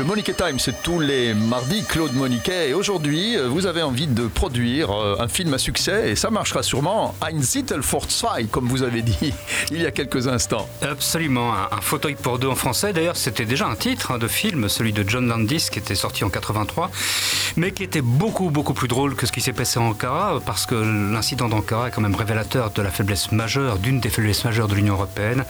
Le Monique Time, c'est tous les mardis, Claude Moniquet. Et aujourd'hui, euh, vous avez envie de produire euh, un film à succès et ça marchera sûrement. Ein Zittel for zwei, comme vous avez dit il y a quelques instants. Absolument, un, fauteuil pour deux en français. D'ailleurs, c'était déjà un titre hein, de film, celui de John Landis, qui était sorti en 83, mais qui était beaucoup, beaucoup plus drôle que ce qui s'est passé en Ankara, parce que l'incident d'Ankara est quand même révélateur de la faiblesse majeure, d'une des faiblesses majeures de l'Union européenne,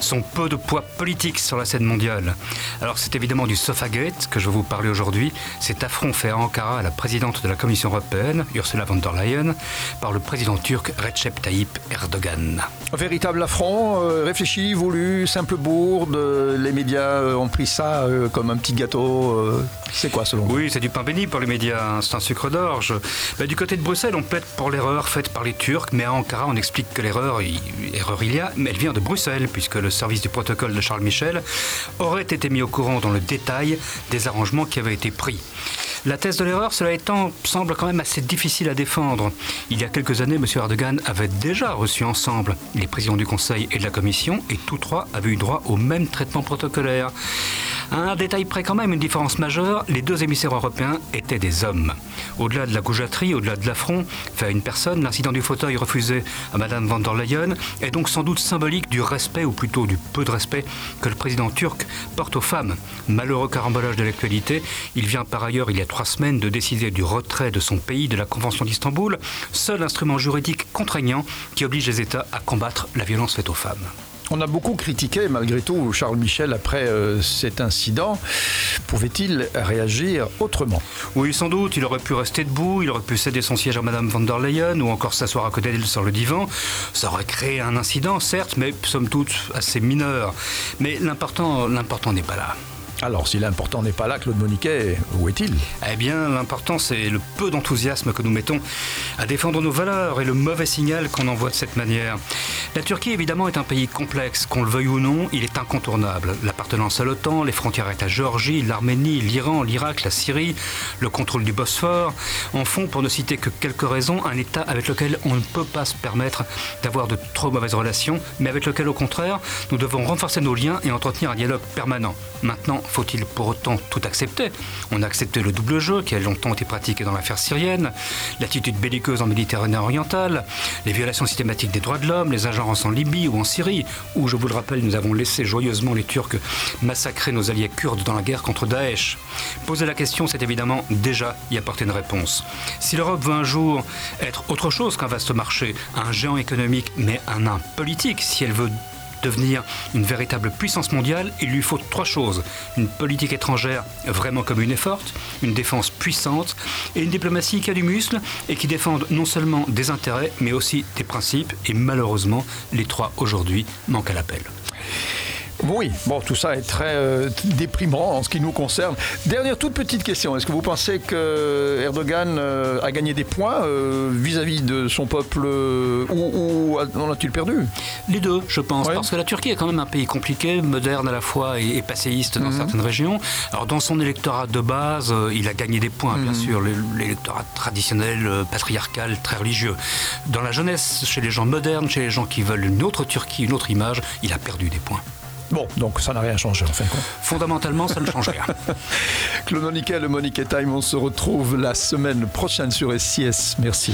son peu de poids politique sur la scène mondiale. Alors, c'est évidemment du Que je vais vous parler aujourd'hui. Cet affront fait à Ankara à la présidente de la Commission européenne, Ursula von der Leyen, par le président turc Recep Tayyip Erdogan. Un véritable affront, euh, réfléchi, voulu, simple bourde. Les médias euh, ont pris ça euh, comme un petit gâteau. c'est quoi selon vous? Oui, c'est du pain béni pour les médias, hein. c'est un sucre d'orge. Bah, du côté de Bruxelles, on plaide pour l'erreur faite par les Turcs, mais à Ankara, on explique que l'erreur, erreur il y a, mais elle vient de Bruxelles, puisque le service du protocole de Charles Michel aurait été mis au courant dans le détail des arrangements qui avaient été pris. La thèse de l'erreur, cela étant, semble quand même assez difficile à défendre. Il y a quelques années, M. Erdogan avait déjà reçu ensemble les présidents du Conseil et de la Commission, et tous trois avaient eu droit au même traitement protocolaire. Un détail près quand même, une différence majeure, les deux émissaires européens étaient des hommes. Au-delà de la goujaterie, au-delà de l'affront fait à une personne, l'incident du fauteuil refusé à Mme van der Leyen est donc sans doute symbolique du respect, ou plutôt du peu de respect, que le président turc porte aux femmes. Malheureux carambolage de l'actualité, il vient par ailleurs, il y a trois semaines, de décider du retrait de son pays de la Convention d'Istanbul, seul instrument juridique contraignant qui oblige les États à combattre la violence faite aux femmes. On a beaucoup critiqué, malgré tout, Charles Michel après euh, cet incident. Pouvait-il réagir autrement? Oui, sans doute. Il aurait pu rester debout, il aurait pu céder son siège à Madame van der Leyen ou encore s'asseoir à côté d'elle sur le divan. Ça aurait créé un incident, certes, mais somme toute assez mineur. Mais l'important, l'important n'est pas là. Alors, si l'important n'est pas là, Claude Moniquet, où est-il? Eh bien, l'important, c'est le peu d'enthousiasme que nous mettons à défendre nos valeurs et le mauvais signal qu'on envoie de cette manière. La Turquie, évidemment, est un pays complexe. Qu'on le veuille ou non, il est incontournable. L'appartenance à l'OTAN, les frontières avec la Géorgie, l'Arménie, l'Iran, l'Irak, la Syrie, le contrôle du Bosphore, en font, pour ne citer que quelques raisons, un État avec lequel on ne peut pas se permettre d'avoir de trop mauvaises relations, mais avec lequel, au contraire, nous devons renforcer nos liens et entretenir un dialogue permanent. Maintenant, faut-il pour autant tout accepter? On a accepté le double jeu qui a longtemps été pratiqué dans l'affaire syrienne, l'attitude belliqueuse en Méditerranée orientale, les violations systématiques des droits de l'homme, les agences en Libye ou en Syrie, où, je vous le rappelle, nous avons laissé joyeusement les Turcs massacrer nos alliés kurdes dans la guerre contre Daesh. Poser la question, c'est évidemment déjà y apporter une réponse. Si l'Europe veut un jour être autre chose qu'un vaste marché, un géant économique, mais un nain politique, si elle veut devenir une véritable puissance mondiale, il lui faut trois choses. Une politique étrangère vraiment commune et forte, une défense puissante et une diplomatie qui a du muscle et qui défende non seulement des intérêts mais aussi des principes. Et malheureusement, les trois aujourd'hui manquent à l'appel. Oui, bon, tout ça est très euh, déprimant en ce qui nous concerne. Dernière toute petite question, est-ce que vous pensez que Erdogan euh, a gagné des points euh, vis-à-vis de son peuple ou, en a-t-il perdu? Les deux, je pense, parce que la Turquie est quand même un pays compliqué, moderne à la fois et, passéiste dans mhm. certaines régions. Alors dans son électorat de base, il a gagné des points, bien mhm. sûr, l'électorat traditionnel, patriarcal, très religieux. Dans la jeunesse, chez les gens modernes, chez les gens qui veulent une autre Turquie, une autre image, il a perdu des points. Bon, donc ça n'a rien changé en fin de compte. Fondamentalement, ça ne change rien. Claude et le Monique Time, on se retrouve la semaine prochaine sur SIS. Merci.